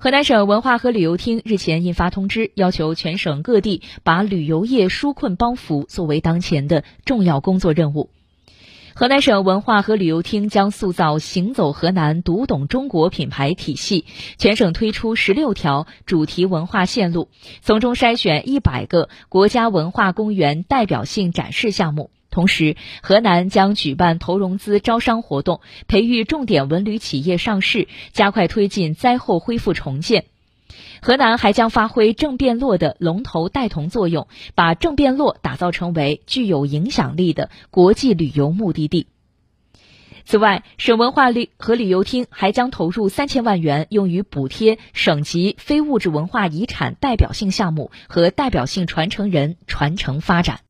河南省文化和旅游厅日前印发通知，要求全省各地把旅游业纾困帮扶作为当前的重要工作任务。河南省文化和旅游厅将塑造“行走河南，读懂中国”品牌体系，全省推出十六条主题文化线路，从中筛选一百个国家文化公园代表性展示项目。同时，河南将举办投融资招商活动，培育重点文旅企业上市，加快推进灾后恢复重建。河南还将发挥郑汴洛的龙头带头作用，把郑汴洛打造成为具有影响力的国际旅游目的地。此外，省文化旅和旅游厅还将投入三千万元，用于补贴省级非物质文化遗产代表性项目和代表性传承人传承发展。